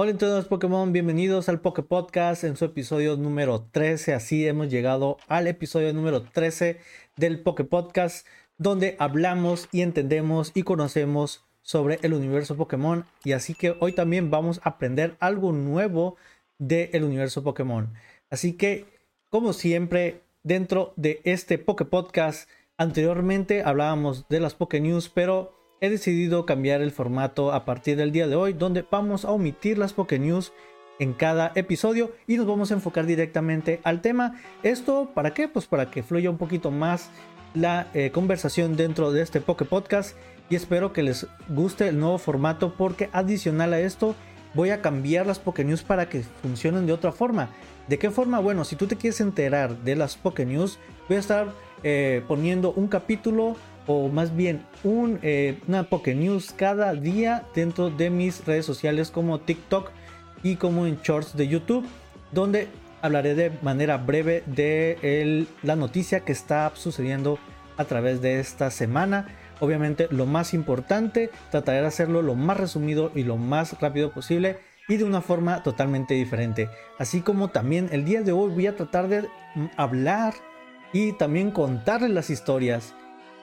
Hola todos Pokémon, bienvenidos al Poké Podcast en su episodio número 13. Así hemos llegado al episodio número 13 del Poké Podcast, donde hablamos y entendemos y conocemos sobre el universo Pokémon. Y así que hoy también vamos a aprender algo nuevo del universo Pokémon. Así que, como siempre, dentro de este Poké Podcast, anteriormente hablábamos de las Poké News, pero he decidido cambiar el formato a partir del día de hoy, donde vamos a omitir las Poké News en cada episodio y nos vamos a enfocar directamente al tema. ¿Esto para qué? Pues para que fluya un poquito más la eh, conversación dentro de este Poké Podcast y espero que les guste el nuevo formato porque adicional a esto voy a cambiar las Poké News para que funcionen de otra forma. ¿De qué forma? Bueno, si tú te quieres enterar de las Poké News, voy a estar eh, poniendo un capítulo o más bien un, eh, una Poké News cada día dentro de mis redes sociales como TikTok y como en Shorts de YouTube, donde hablaré de manera breve de la noticia que está sucediendo a través de esta semana. Obviamente lo más importante, trataré de hacerlo lo más resumido y lo más rápido posible y de una forma totalmente diferente. Así como también el día de hoy voy a tratar de mm, hablar y también contarles las historias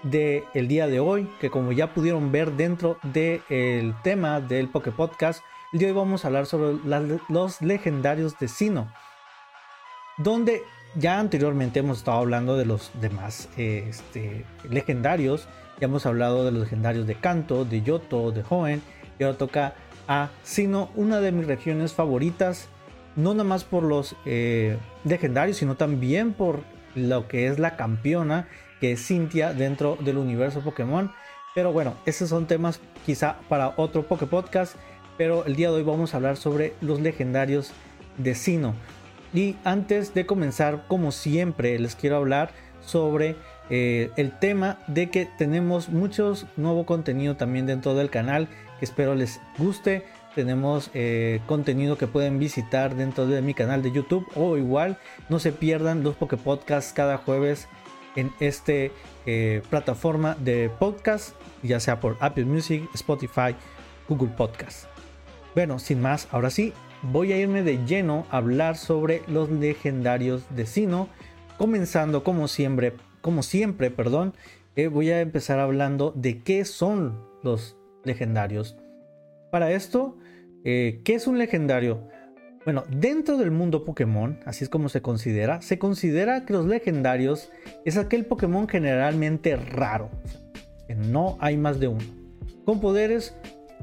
del día de hoy, que como ya pudieron ver dentro del tema del Poké Podcast, el día de hoy vamos a hablar sobre los legendarios de Sino, donde ya anteriormente hemos estado hablando de los demás este, legendarios, ya hemos hablado de los legendarios de Kanto, de Yoto, de Hoenn, y ahora toca a Sino, una de mis regiones favoritas, no nada más por los eh, legendarios, sino también por lo que es la campeona que es Cynthia dentro del universo Pokémon. Pero bueno, esos son temas quizá para otro Poké Podcast. Pero el día de hoy vamos a hablar sobre los legendarios de Sino. Y antes de comenzar, como siempre, les quiero hablar sobre eh, el tema de que tenemos muchos nuevo contenido también dentro del canal que espero les guste. Tenemos eh, contenido que pueden visitar dentro de mi canal de YouTube o igual no se pierdan los Poké Podcasts cada jueves en esta eh, plataforma de podcast, ya sea por Apple Music, Spotify, Google Podcast. Bueno, sin más, ahora sí, voy a irme de lleno a hablar sobre los legendarios de Sino, comenzando como siempre, como siempre, perdón, eh, voy a empezar hablando de qué son los legendarios. Para esto, eh, ¿qué es un legendario? Bueno, dentro del mundo Pokémon, así es como se considera, se considera que los legendarios es aquel Pokémon generalmente raro, que no hay más de uno, con poderes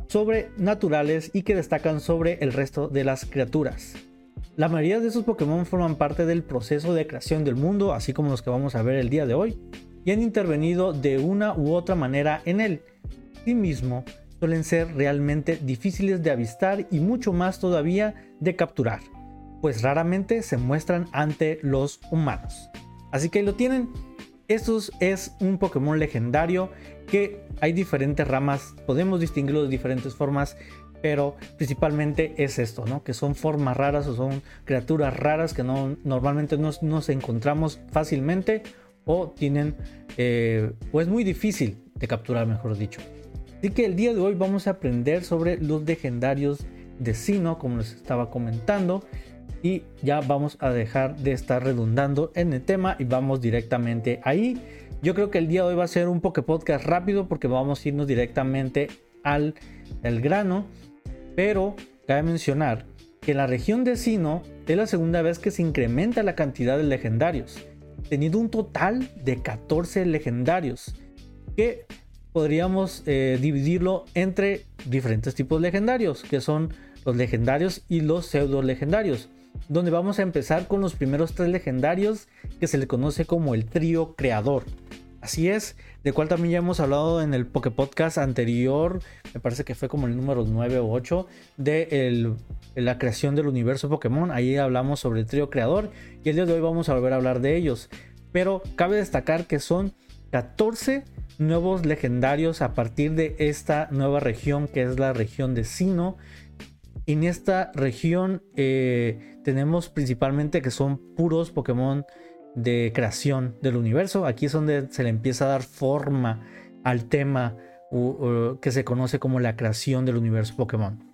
sobrenaturales y que destacan sobre el resto de las criaturas. La mayoría de esos Pokémon forman parte del proceso de creación del mundo, así como los que vamos a ver el día de hoy, y han intervenido de una u otra manera en él. mismo suelen ser realmente difíciles de avistar y mucho más todavía de capturar, pues raramente se muestran ante los humanos. Así que lo tienen. Estos es un Pokémon legendario que hay diferentes ramas, podemos distinguirlo de diferentes formas, pero principalmente es esto, ¿no? Que son formas raras o son criaturas raras que no, normalmente no nos encontramos fácilmente o tienen, eh, o es muy difícil de capturar, mejor dicho. Así que el día de hoy vamos a aprender sobre los legendarios de Sino, como les estaba comentando. Y ya vamos a dejar de estar redundando en el tema y vamos directamente ahí. Yo creo que el día de hoy va a ser un poke podcast rápido porque vamos a irnos directamente al, al grano. Pero cabe mencionar que la región de Sino es la segunda vez que se incrementa la cantidad de legendarios, teniendo un total de 14 legendarios, que podríamos eh, dividirlo entre diferentes tipos legendarios, que son los legendarios y los pseudo legendarios, donde vamos a empezar con los primeros tres legendarios que se le conoce como el trío creador. Así es, de cual también ya hemos hablado en el Poké Podcast anterior, me parece que fue como el número 9 o 8 de la creación del universo Pokémon. Ahí hablamos sobre el trío creador y el día de hoy vamos a volver a hablar de ellos. Pero cabe destacar que son 14 nuevos legendarios a partir de esta nueva región que es la región de Sino. En esta región eh, tenemos principalmente que son puros Pokémon de creación del universo. Aquí es donde se le empieza a dar forma al tema que se conoce como la creación del universo Pokémon.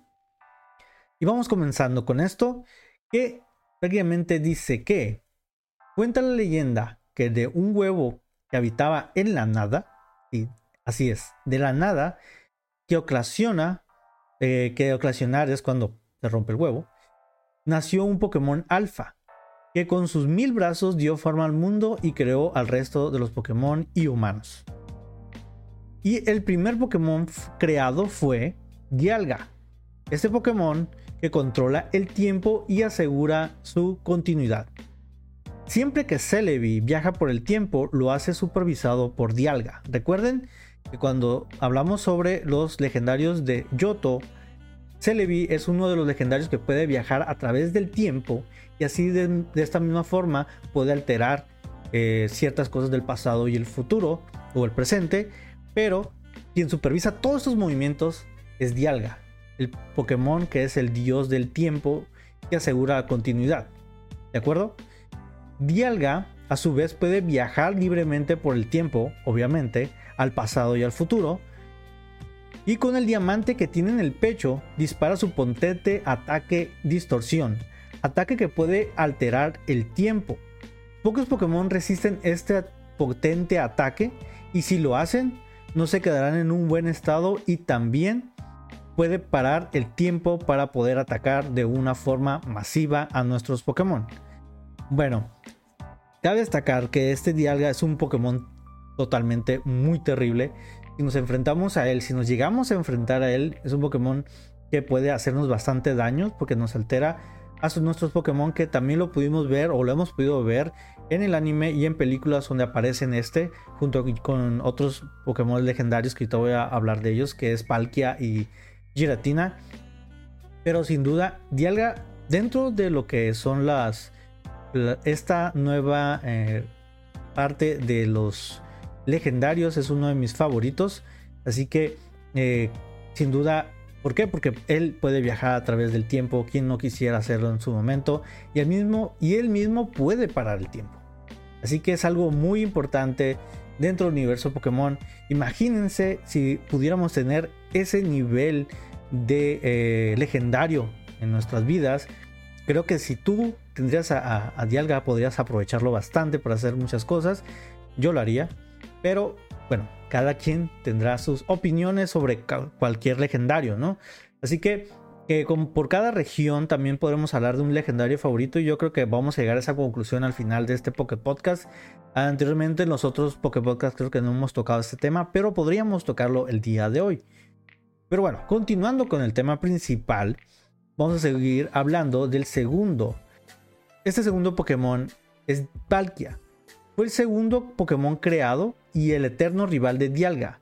Y vamos comenzando con esto, que prácticamente dice que cuenta la leyenda que de un huevo que habitaba en la nada, así es, de la nada, que ocasiona, eh, que ocasionar es cuando se rompe el huevo, nació un Pokémon alfa, que con sus mil brazos dio forma al mundo y creó al resto de los Pokémon y humanos. Y el primer Pokémon creado fue Dialga. Este Pokémon que controla el tiempo y asegura su continuidad. Siempre que Celebi viaja por el tiempo, lo hace supervisado por Dialga. Recuerden que cuando hablamos sobre los legendarios de Yoto, Celebi es uno de los legendarios que puede viajar a través del tiempo y así de, esta misma forma puede alterar eh, ciertas cosas del pasado y el futuro o el presente, pero quien supervisa todos estos movimientos es Dialga, el Pokémon que es el dios del tiempo que asegura continuidad. ¿De acuerdo? Dialga a su vez puede viajar libremente por el tiempo, obviamente, al pasado y al futuro. Y con el diamante que tiene en el pecho, dispara su potente ataque distorsión, ataque que puede alterar el tiempo. Pocos Pokémon resisten este potente ataque y si lo hacen, no se quedarán en un buen estado y también puede parar el tiempo para poder atacar de una forma masiva a nuestros Pokémon. Bueno, cabe destacar que este Dialga es un Pokémon totalmente muy terrible. Si nos enfrentamos a él, si nos llegamos a enfrentar a él, es un Pokémon que puede hacernos bastante daño porque nos altera a nuestros Pokémon que también lo pudimos ver o lo hemos podido ver en el anime y en películas donde aparecen este junto con otros Pokémon legendarios que ahorita voy a hablar de ellos que es Palkia y Giratina pero sin duda Dialga dentro de lo que son las esta nueva eh, parte de los legendarios es uno de mis favoritos así que eh, sin duda ¿Por qué? Porque él puede viajar a través del tiempo, quien no quisiera hacerlo en su momento, y, mismo, y él mismo puede parar el tiempo. Así que es algo muy importante dentro del universo Pokémon. Imagínense si pudiéramos tener ese nivel de eh, legendario en nuestras vidas. Creo que si tú tendrías a, Dialga podrías aprovecharlo bastante para hacer muchas cosas. Yo lo haría. Pero bueno, cada quien tendrá sus opiniones sobre cualquier legendario, ¿no? Así que por cada región también podremos hablar de un legendario favorito y yo creo que vamos a llegar a esa conclusión al final de este Poké Podcast. Anteriormente en los otros Poké Podcast creo que no hemos tocado este tema, pero podríamos tocarlo el día de hoy. Pero bueno, continuando con el tema principal, vamos a seguir hablando del segundo. Este segundo Pokémon es Palkia. Fue el segundo Pokémon creado y el eterno rival de Dialga,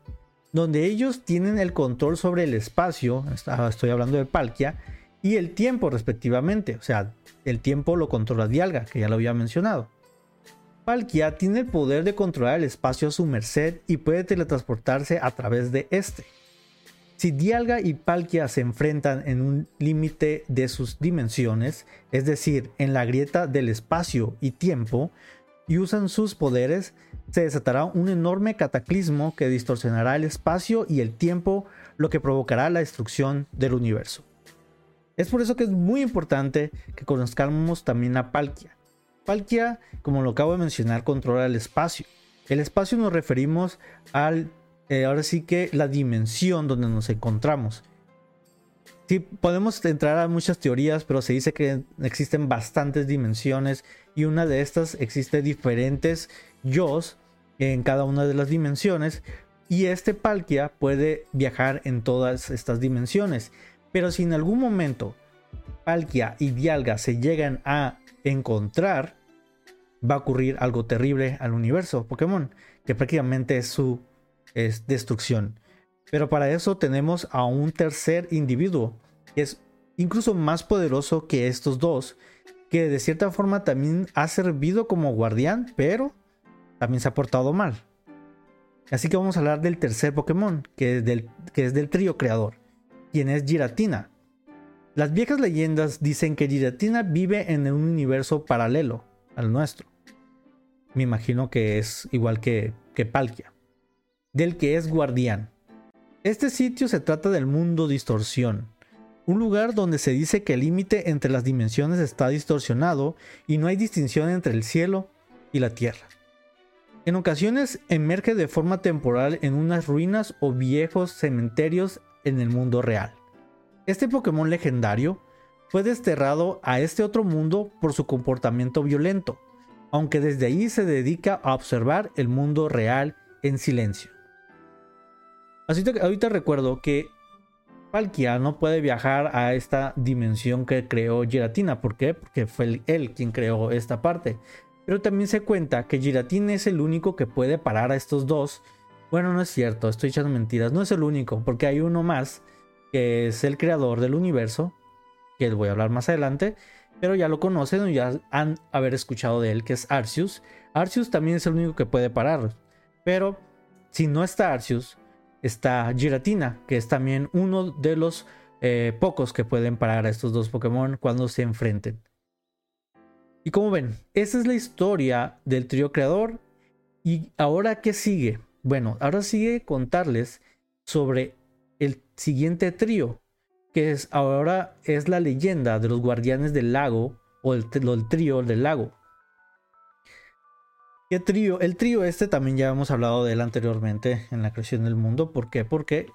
donde ellos tienen el control sobre el espacio, estoy hablando de Palkia, y el tiempo respectivamente, o sea, el tiempo lo controla Dialga, que ya lo había mencionado. Palkia tiene el poder de controlar el espacio a su merced y puede teletransportarse a través de este. Si Dialga y Palkia se enfrentan en un límite de sus dimensiones, es decir, en la grieta del espacio y tiempo, y usan sus poderes, se desatará un enorme cataclismo que distorsionará el espacio y el tiempo, lo que provocará la destrucción del universo. Es por eso que es muy importante que conozcamos también a Palkia. Palkia, como lo acabo de mencionar, controla el espacio. El espacio nos referimos al, eh, ahora sí que la dimensión donde nos encontramos. Sí, podemos entrar a muchas teorías, pero se dice que existen bastantes dimensiones y una de estas existe diferentes yo en cada una de las dimensiones y este Palkia puede viajar en todas estas dimensiones. Pero si en algún momento Palkia y Dialga se llegan a encontrar, va a ocurrir algo terrible al universo Pokémon, que prácticamente es su destrucción. Pero para eso tenemos a un tercer individuo, que es incluso más poderoso que estos dos, que de cierta forma también ha servido como guardián, pero también se ha portado mal. Así que vamos a hablar del tercer Pokémon, que es del, que es del trío creador, quien es Giratina. Las viejas leyendas dicen que Giratina vive en un universo paralelo al nuestro. Me imagino que es igual que, que Palkia, del que es guardián. Este sitio se trata del mundo distorsión, un lugar donde se dice que el límite entre las dimensiones está distorsionado y no hay distinción entre el cielo y la tierra. En ocasiones emerge de forma temporal en unas ruinas o viejos cementerios en el mundo real. Este Pokémon legendario fue desterrado a este otro mundo por su comportamiento violento, aunque desde ahí se dedica a observar el mundo real en silencio. Así que ahorita recuerdo que Palkia no puede viajar a esta dimensión que creó Giratina. ¿Por qué? Porque fue él quien creó esta parte. Pero también se cuenta que Giratina es el único que puede parar a estos dos. Bueno, no es cierto, estoy echando mentiras. No es el único, porque hay uno más que es el creador del universo, que les voy a hablar más adelante, pero ya lo conocen o ya han haber escuchado de él, que es Arceus. Arceus también es el único que puede parar, pero si no está Arceus, está Giratina, que es también uno de los eh, pocos que pueden parar a estos dos Pokémon cuando se enfrenten. Y como ven, esa es la historia del trío creador. ¿Y ahora qué sigue? Bueno, ahora sigue contarles sobre el siguiente trío, que es ahora es la leyenda de los guardianes del lago o el, el trío del lago. ¿Qué trío? El trío este también ya hemos hablado de él anteriormente en la creación del mundo. ¿Por qué? Porque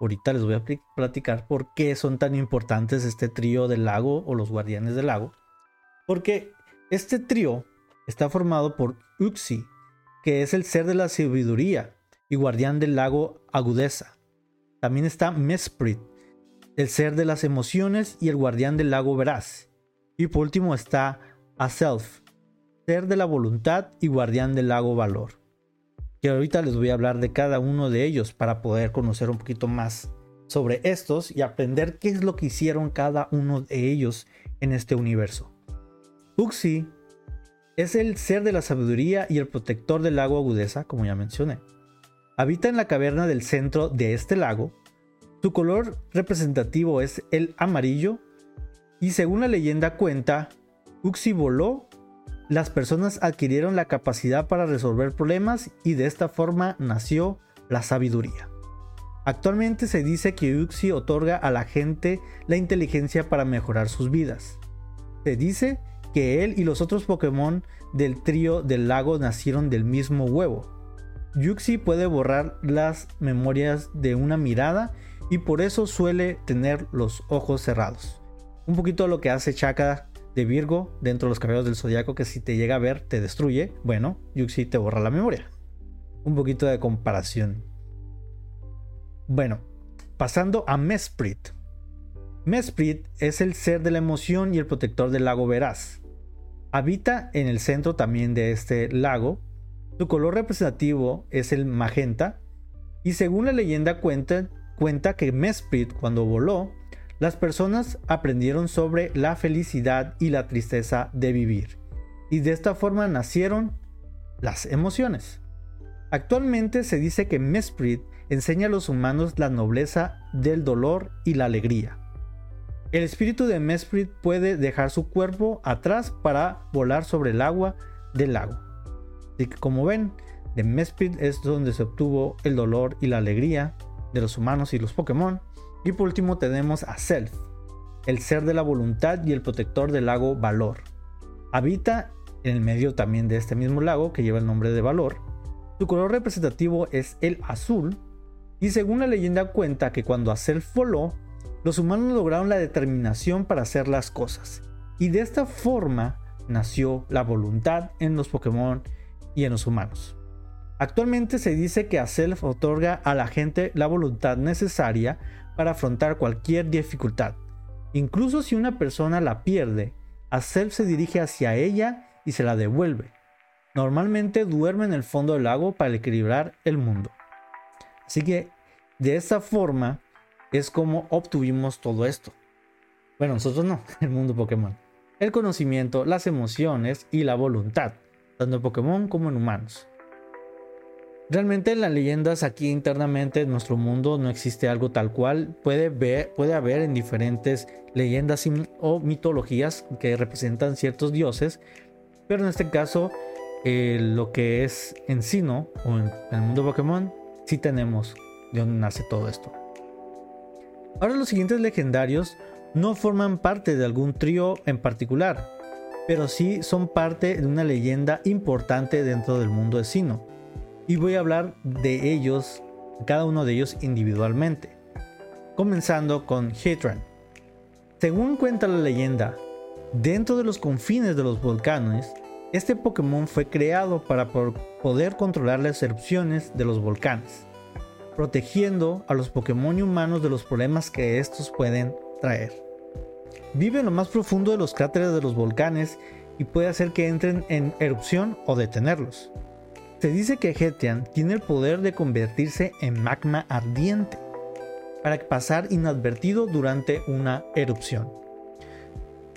ahorita les voy a platicar por qué son tan importantes este trío del lago o los guardianes del lago. Porque este trío está formado por Uxie, que es el ser de la sabiduría y guardián del lago Agudeza. También está Mesprit, el ser de las emociones y el guardián del lago Veraz. Y por último está Aself, ser de la voluntad y guardián del lago Valor. Que ahorita les voy a hablar de cada uno de ellos para poder conocer un poquito más sobre estos y aprender qué es lo que hicieron cada uno de ellos en este universo. Uxie es el ser de la sabiduría y el protector del lago Agudeza, como ya mencioné. Habita en la caverna del centro de este lago. Su color representativo es el amarillo y según la leyenda cuenta, Uxie voló, las personas adquirieron la capacidad para resolver problemas y de esta forma nació la sabiduría. Actualmente se dice que Uxie otorga a la gente la inteligencia para mejorar sus vidas. Se dice que él y los otros Pokémon del trío del lago nacieron del mismo huevo, Yuxi puede borrar las memorias de una mirada y por eso suele tener los ojos cerrados. Un poquito lo que hace Chaka de Virgo dentro de los caballeros del zodiaco que si te llega a ver te destruye. Bueno, Yuxi te borra la memoria. Un poquito de comparación. Bueno, pasando a Mesprit. Mesprit es el ser de la emoción y el protector del lago Veraz. Habita en el centro también de este lago su color representativo es el magenta y según la leyenda cuenta, cuenta que Mesprit cuando voló, las personas aprendieron sobre la felicidad y la tristeza de vivir y de esta forma nacieron las emociones. Actualmente se dice que Mesprit enseña a los humanos la nobleza del dolor y la alegría. El espíritu de Mesprit puede dejar su cuerpo atrás para volar sobre el agua del lago. Así que como ven, de Mesprit es donde se obtuvo el dolor y la alegría de los humanos y los Pokémon. Y por último tenemos a Self, el ser de la voluntad y el protector del lago Valor. Habita en el medio también de este mismo lago que lleva el nombre de Valor. Su color representativo es el azul y según la leyenda cuenta que cuando a Self voló, los humanos lograron la determinación para hacer las cosas. Y de esta forma nació la voluntad en los Pokémon y en los humanos. Actualmente se dice que Aself otorga a la gente la voluntad necesaria para afrontar cualquier dificultad. Incluso si una persona la pierde, Aself se dirige hacia ella y se la devuelve. Normalmente duerme en el fondo del lago para equilibrar el mundo. Así que de esa forma es como obtuvimos todo esto. Bueno, nosotros no, el mundo Pokémon. El conocimiento, las emociones y la voluntad tanto en Pokémon como en humanos. Realmente en las leyendas aquí internamente en nuestro mundo no existe algo tal cual. Puede, ver, puede haber en diferentes leyendas o mitologías que representan ciertos dioses, pero en este caso eh, lo que es en Sino o en, el mundo Pokémon sí tenemos de dónde nace todo esto. Ahora los siguientes legendarios no forman parte de algún trío en particular, pero sí son parte de una leyenda importante dentro del mundo de Sino. Y voy a hablar de ellos, cada uno de ellos individualmente. Comenzando con Hitran. Según cuenta la leyenda, dentro de los confines de los volcanes, este Pokémon fue creado para poder controlar las erupciones de los volcanes, protegiendo a los Pokémon humanos de los problemas que estos pueden traer. Vive en lo más profundo de los cráteres de los volcanes y puede hacer que entren en erupción o detenerlos. Se dice que Hetian tiene el poder de convertirse en magma ardiente, para pasar inadvertido durante una erupción.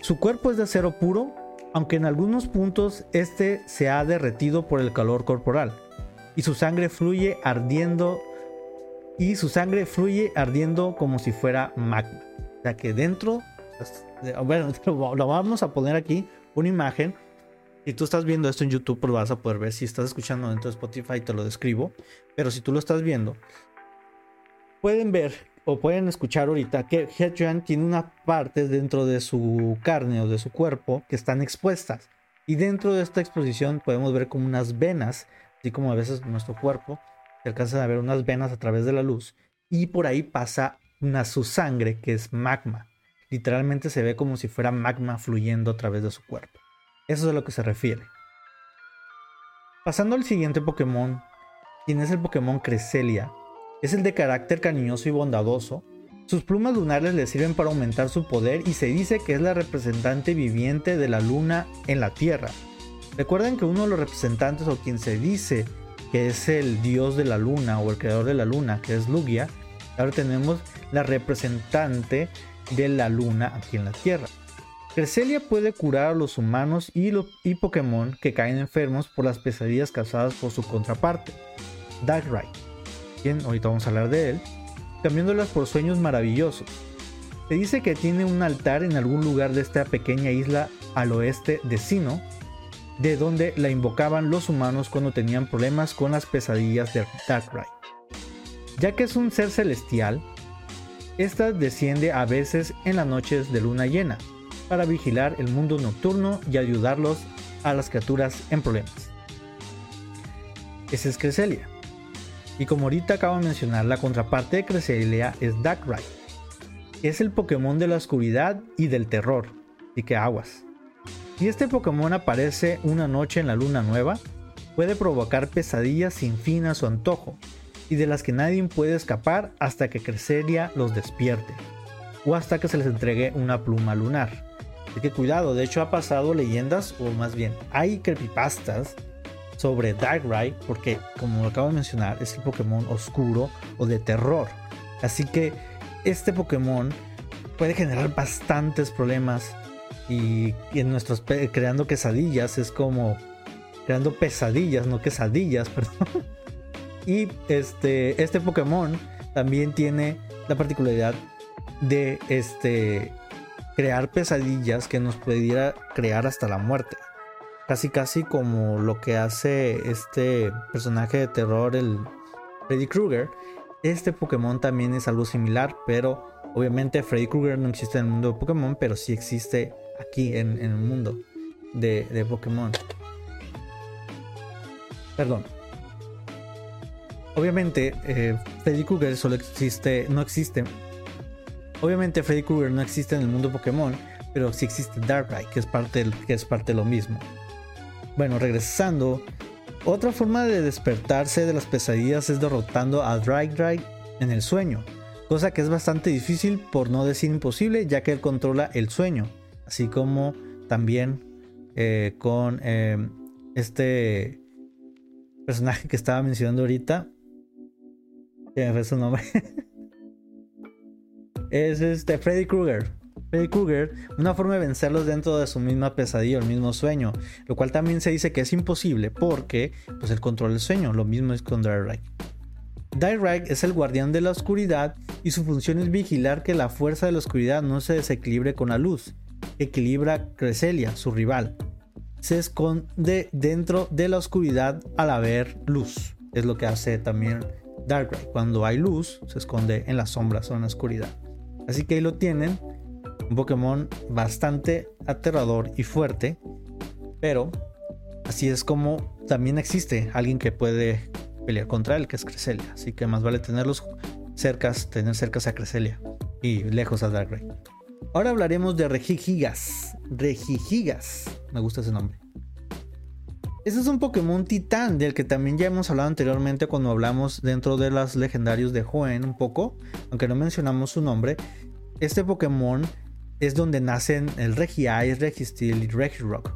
Su cuerpo es de acero puro, aunque en algunos puntos este se ha derretido por el calor corporal, y su sangre fluye ardiendo y su sangre fluye ardiendo como si fuera magma. O sea que dentro, bueno, lo vamos a poner aquí una imagen. Si tú estás viendo esto en YouTube, pues lo vas a poder ver. Si estás escuchando dentro de Spotify, te lo describo. Pero si tú lo estás viendo, pueden ver o pueden escuchar ahorita que Hechuan tiene unas partes dentro de su carne o de su cuerpo que están expuestas. Y dentro de esta exposición podemos ver como unas venas, así como a veces nuestro cuerpo, se alcanzan a ver unas venas a través de la luz. Y por ahí pasa una su sangre que es magma. Literalmente se ve como si fuera magma fluyendo a través de su cuerpo. Eso es a lo que se refiere. Pasando al siguiente Pokémon, quien es el Pokémon Cresselia, es el de carácter cariñoso y bondadoso. Sus plumas lunares le sirven para aumentar su poder y se dice que es la representante viviente de la luna en la Tierra. Recuerden que uno de los representantes o quien se dice que es el dios de la luna o el creador de la luna, que es Lugia, ahora tenemos la representante de la luna aquí en la Tierra. Cresselia puede curar a los humanos y, Pokémon que caen enfermos por las pesadillas causadas por su contraparte, Darkrai ahorita vamos a hablar de él, cambiándolas por sueños maravillosos. Se dice que tiene un altar en algún lugar de esta pequeña isla al oeste de Sino, de donde la invocaban los humanos cuando tenían problemas con las pesadillas de Darkrai. Ya que es un ser celestial, esta desciende a veces en las noches de luna llena para vigilar el mundo nocturno y ayudarlos a las criaturas en problemas. Esa es Cresselia. Y como ahorita acabo de mencionar, la contraparte de Cresselia es Darkrai. Es el Pokémon de la oscuridad y del terror, y que aguas. Si este Pokémon aparece una noche en la luna nueva, puede provocar pesadillas sin fin a su antojo, y de las que nadie puede escapar hasta que Cresselia los despierte, o hasta que se les entregue una pluma lunar. Así que cuidado, de hecho ha pasado leyendas, o más bien, hay creepypastas sobre Darkrai, porque como lo acabo de mencionar, es el Pokémon oscuro o de terror. Así que este Pokémon puede generar bastantes problemas y, en nuestros creando quesadillas es como creando pesadillas, no quesadillas, perdón. Y este, este Pokémon también tiene la particularidad de este, crear pesadillas que nos pudiera crear hasta la muerte casi casi como lo que hace este personaje de terror, el Freddy Krueger. Este Pokémon también es algo similar, pero obviamente Freddy Krueger no existe en el mundo de Pokémon, pero sí existe aquí en, el mundo de, Pokémon. Perdón. Obviamente eh, Freddy Krueger solo existe, no existe. Obviamente Freddy Krueger no existe en el mundo Pokémon, pero sí existe Darkrai, que es parte, que es parte de lo mismo. Bueno, regresando, otra forma de despertarse de las pesadillas es derrotando a Drag en el sueño, cosa que es bastante difícil por no decir imposible ya que él controla el sueño, así como también eh, con eh, este personaje que estaba mencionando ahorita, que su nombre, es este Freddy Krueger. Freddy Krueger una forma de vencerlos dentro de su misma pesadilla, el mismo sueño, lo cual también se dice que es imposible porque pues el control del sueño, lo mismo es con Direct. Direct es el guardián de la oscuridad y su función es vigilar que la fuerza de la oscuridad no se desequilibre con la luz. Equilibra Cresselia, su rival. Se esconde dentro de la oscuridad al haber luz. Es lo que hace también Darkrai. Cuando hay luz, se esconde en las sombras o en la oscuridad. Así que ahí lo tienen Un Pokémon bastante aterrador y fuerte, pero así es como también existe alguien que puede pelear contra él, que es Cresselia. Así que más vale tenerlos cercas, tener cercas a Cresselia y lejos a Darkrai. Ahora hablaremos de Regigigas. Regigigas. Me gusta ese nombre. Este es un Pokémon titán del que también ya hemos hablado anteriormente cuando hablamos dentro de los legendarios de Hoenn un poco, aunque no mencionamos su nombre. Este Pokémon es donde nacen el Regice, Registeel y Regirock.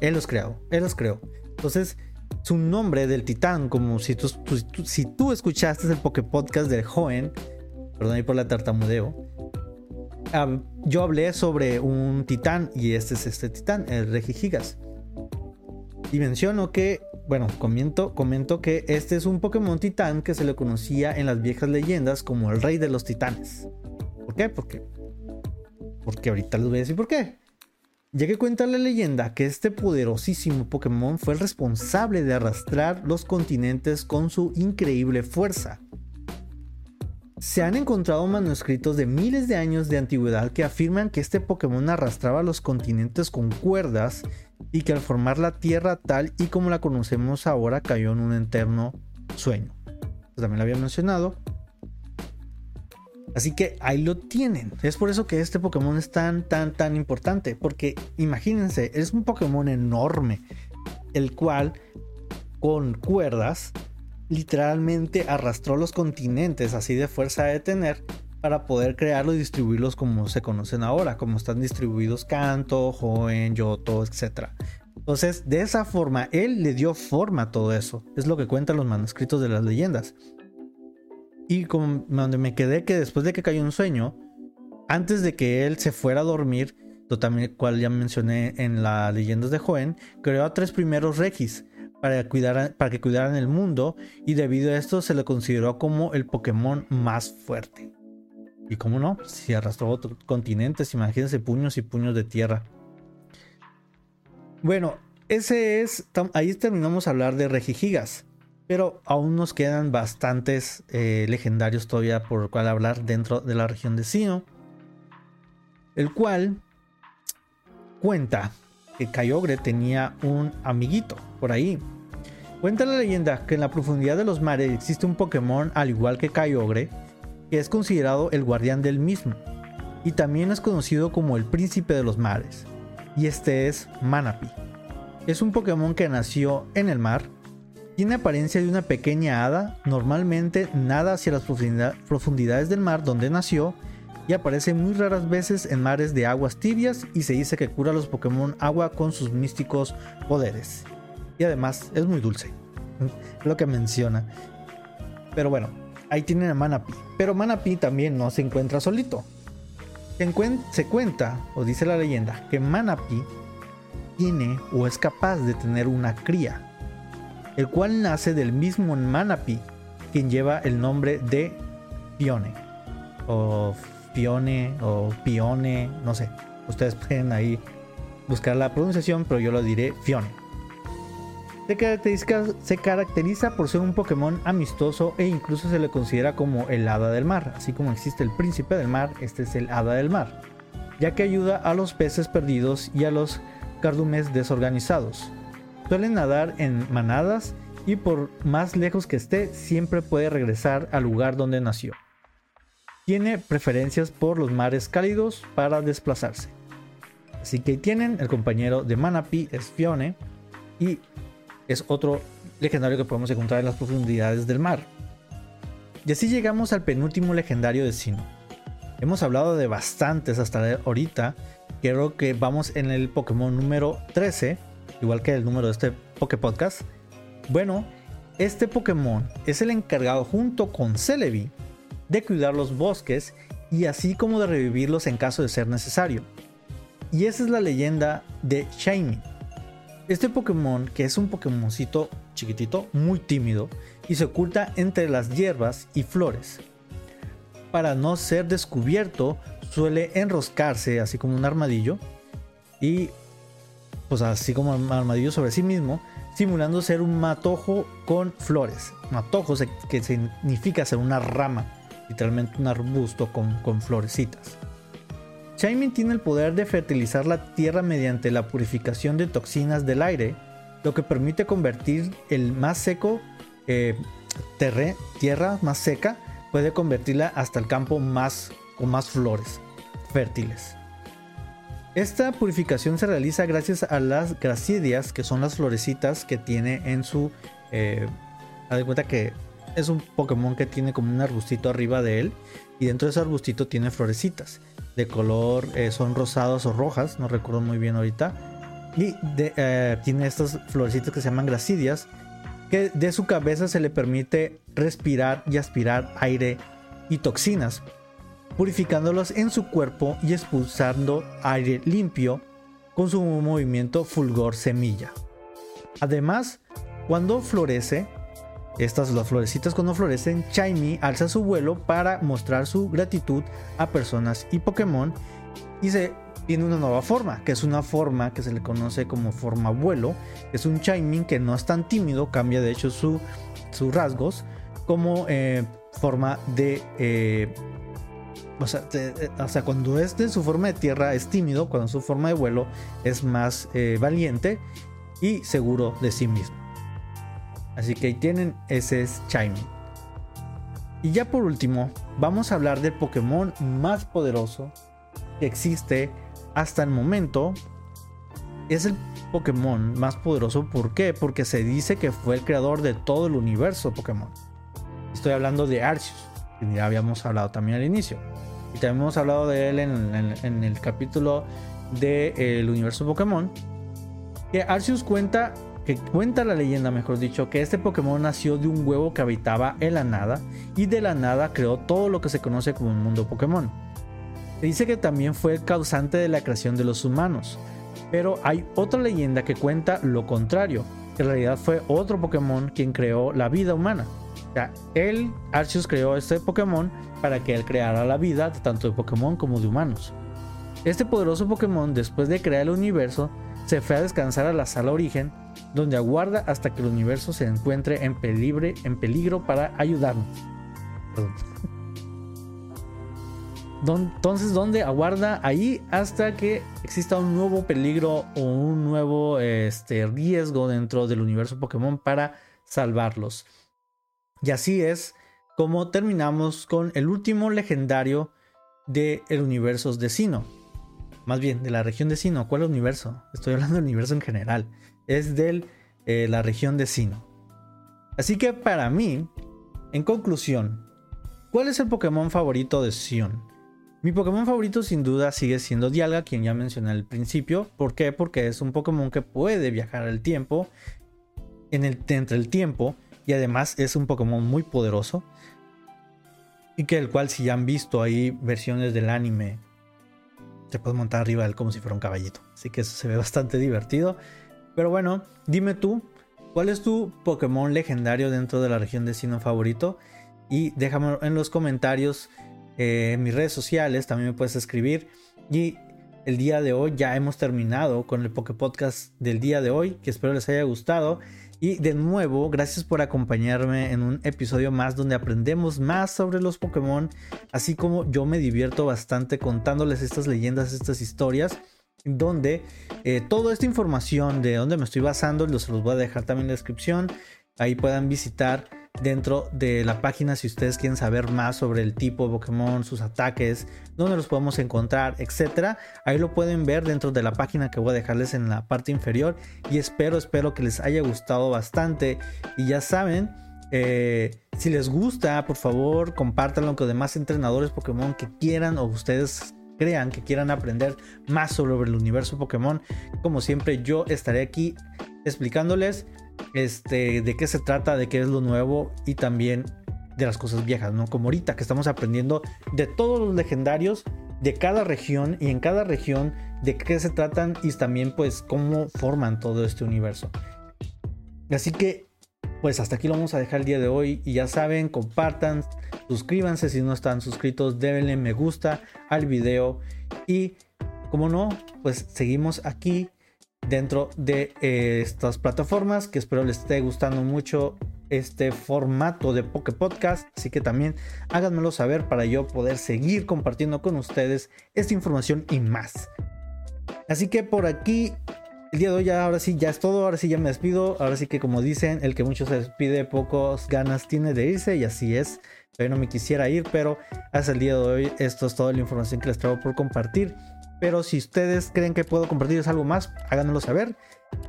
Él los creó, él los creó. Entonces, su nombre del titán, como si tú, escuchaste el Poképodcast de Hoenn, perdón ahí por la tartamudeo, yo hablé sobre un titán y este es este titán, el Regigigas. Y menciono que, bueno, comento, comento que este es un Pokémon titán que se le conocía en las viejas leyendas como el rey de los titanes. ¿Por qué? Porque, porque ahorita les voy a decir por qué. Ya que cuenta la leyenda que este poderosísimo Pokémon fue el responsable de arrastrar los continentes con su increíble fuerza. Se han encontrado manuscritos de miles de años de antigüedad que afirman que este Pokémon arrastraba los continentes con cuerdas y que al formar la Tierra tal y como la conocemos ahora cayó en un eterno sueño. También lo había mencionado. Así que ahí lo tienen. Es por eso que este Pokémon es tan, tan, tan importante. Porque imagínense, es un Pokémon enorme. El cual con cuerdas literalmente arrastró los continentes así de fuerza de tener para poder crearlos y distribuirlos como se conocen ahora, como están distribuidos Kanto, Hoenn, Yoto, etc. Entonces, de esa forma, él le dio forma a todo eso. Es lo que cuentan los manuscritos de las leyendas. Y donde me quedé que después de que cayó un sueño, antes de que él se fuera a dormir, lo también cual ya mencioné en las leyendas de Hoenn, creó a tres primeros Regis para, cuidar, para que cuidaran el mundo y debido a esto se le consideró como el Pokémon más fuerte. Y cómo no, si arrastró otros continentes, imagínense puños y puños de tierra. Bueno, ese es, ahí terminamos a hablar de Regigigas, pero aún nos quedan bastantes eh, legendarios todavía por cual hablar dentro de la región de Sino, el cual cuenta que Kyogre tenía un amiguito por ahí. Cuenta la leyenda que en la profundidad de los mares existe un Pokémon al igual que Kyogre, que es considerado el guardián del mismo, y también es conocido como el príncipe de los mares, y este es Manapi. Es un Pokémon que nació en el mar, tiene apariencia de una pequeña hada, normalmente nada hacia las profundidades del mar donde nació, y aparece muy raras veces en mares de aguas tibias y se dice que cura a los Pokémon agua con sus místicos poderes. Y además es muy dulce, lo que menciona. Pero bueno, ahí tienen a Manapi. Pero Manapi también no se encuentra solito. Se, cuenta, o dice la leyenda, que Manapi tiene o es capaz de tener una cría, el cual nace del mismo Manapi, quien lleva el nombre de Pione o Pione o Pione, no sé. Ustedes pueden ahí buscar la pronunciación, pero yo lo diré Fione. Se caracteriza, se caracteriza, por ser un Pokémon amistoso e incluso se le considera como el hada del mar. Así como existe el príncipe del mar, este es el hada del mar, ya que ayuda a los peces perdidos y a los cardumes desorganizados. Suelen nadar en manadas y por más lejos que esté, siempre puede regresar al lugar donde nació. Tiene preferencias por los mares cálidos para desplazarse. Así que tienen el compañero de Manapi, es Fione, y es otro legendario que podemos encontrar en las profundidades del mar. Y así llegamos al penúltimo legendario de Sino. Hemos hablado de bastantes hasta ahorita. Creo que vamos en el Pokémon número 13, igual que el número de este Poké Podcast. Bueno, este Pokémon es el encargado junto con Celebi de cuidar los bosques y así como de revivirlos en caso de ser necesario. Y esa es la leyenda de Shiny. Este Pokémon, que es un Pokémoncito chiquitito, muy tímido, y se oculta entre las hierbas y flores. Para no ser descubierto, suele enroscarse así como un armadillo y pues así como un armadillo sobre sí mismo, simulando ser un matojo con flores. Matojo que significa ser una rama literalmente un arbusto con, con florecitas. Chaimin tiene el poder de fertilizar la tierra mediante la purificación de toxinas del aire, lo que permite convertir el más seco, eh, tierra más seca, puede convertirla hasta el campo más con más flores fértiles. Esta purificación se realiza gracias a las gracidias, que son las florecitas que tiene en su... Eh, haz de cuenta que es un Pokémon que tiene como un arbustito arriba de él y dentro de ese arbustito tiene florecitas de color, eh, son rosadas o rojas, no recuerdo muy bien ahorita. Y eh, tiene estas florecitas que se llaman gracidias, que de su cabeza se le permite respirar y aspirar aire y toxinas purificándolos en su cuerpo y expulsando aire limpio con su movimiento fulgor semilla. Además, cuando florece, estas las florecitas cuando florecen, Chaimi alza su vuelo para mostrar su gratitud a personas y Pokémon y se tiene una nueva forma, que es una forma que se le conoce como forma vuelo, es un Chaimin que no es tan tímido, cambia de hecho sus rasgos como eh, forma de eh, o sea, o sea, cuando es de su forma de tierra es tímido, cuando su forma de vuelo es más eh, valiente y seguro de sí mismo. Así que ahí tienen ese es Chiming. Y ya por último, vamos a hablar del Pokémon más poderoso que existe hasta el momento. Es el Pokémon más poderoso, ¿por qué? Porque se dice que fue el creador de todo el universo Pokémon. Estoy hablando de Arceus, que ya habíamos hablado también al inicio. Y también hemos hablado de él en, el capítulo del de, universo Pokémon. Que Arceus cuenta, que cuenta la leyenda, mejor dicho, que este Pokémon nació de un huevo que habitaba en la nada y de la nada creó todo lo que se conoce como un mundo Pokémon. Se dice que también fue el causante de la creación de los humanos, pero hay otra leyenda que cuenta lo contrario, que en realidad fue otro Pokémon quien creó la vida humana. O sea, él, Arceus, creó este Pokémon para que él creara la vida tanto de Pokémon como de humanos. Este poderoso Pokémon, después de crear el universo, se fue a descansar a la sala origen, donde aguarda hasta que el universo se encuentre en, en peligro para ayudarnos. Entonces, ¿dónde aguarda ahí hasta que exista un nuevo peligro o un nuevo este, riesgo dentro del universo Pokémon para salvarlos? Y así es como terminamos con el último legendario del universo de Sino. Más bien, de la región de Sino. ¿Cuál universo? Estoy hablando del universo en general. Es de eh, la región de Sino. Así que para mí, en conclusión, ¿cuál es el Pokémon favorito de Sion? Mi Pokémon favorito sin duda sigue siendo Dialga, quien ya mencioné al principio. ¿Por qué? Porque es un Pokémon que puede viajar al tiempo, entre el tiempo, y además es un Pokémon muy poderoso y que el cual si ya han visto ahí versiones del anime se puede montar arriba de él como si fuera un caballito. Así que eso se ve bastante divertido. Pero bueno dime tú cuál es tu Pokémon legendario dentro de la región de Sino favorito y déjame en los comentarios eh, en mis redes sociales también me puedes escribir. Y el día de hoy ya hemos terminado con el Poké Podcast del día de hoy que espero les haya gustado y de nuevo, gracias por acompañarme en un episodio más donde aprendemos más sobre los Pokémon, así como yo me divierto bastante contándoles estas leyendas, estas historias, donde eh, toda esta información de dónde me estoy basando, los, los voy a dejar también en la descripción, ahí puedan visitar dentro de la página si ustedes quieren saber más sobre el tipo de Pokémon, sus ataques, dónde los podemos encontrar, etcétera. Ahí lo pueden ver dentro de la página que voy a dejarles en la parte inferior. Y espero, espero que les haya gustado bastante. Y ya saben, eh, si les gusta, por favor, compártanlo con demás entrenadores Pokémon que quieran o ustedes crean que quieran aprender más sobre el universo Pokémon. Como siempre, yo estaré aquí explicándoles este, de qué se trata, de qué es lo nuevo y también de las cosas viejas, ¿no? Como ahorita que estamos aprendiendo de todos los legendarios de cada región y en cada región de qué se tratan y también pues cómo forman todo este universo. Así que pues hasta aquí lo vamos a dejar el día de hoy y ya saben, compartan, suscríbanse si no están suscritos, denle me gusta al video y como no, pues seguimos aquí dentro de eh, estas plataformas que espero les esté gustando mucho este formato de Poke Podcast, así que también háganmelo saber para yo poder seguir compartiendo con ustedes esta información y más. Así que por aquí el día de hoy ya ahora sí ya es todo, ahora sí ya me despido, ahora sí que como dicen, el que mucho se despide, pocos ganas tiene de irse y así es. Yo no me quisiera ir, pero hasta el día de hoy esto es toda la información que les traigo por compartir. Pero si ustedes creen que puedo compartirles algo más, háganmelo saber.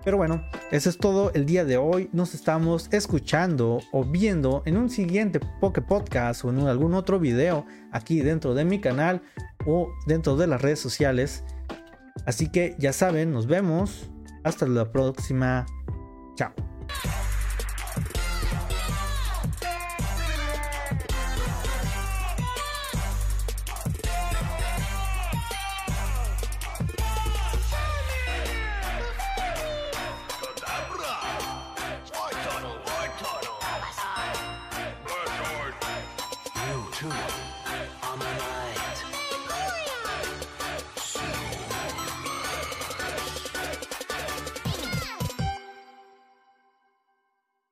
Pero bueno, eso es todo el día de hoy. Nos estamos escuchando o viendo en un siguiente Poke Podcast o en algún otro video aquí dentro de mi canal o dentro de las redes sociales. Así que ya saben, nos vemos. Hasta la próxima. Chao.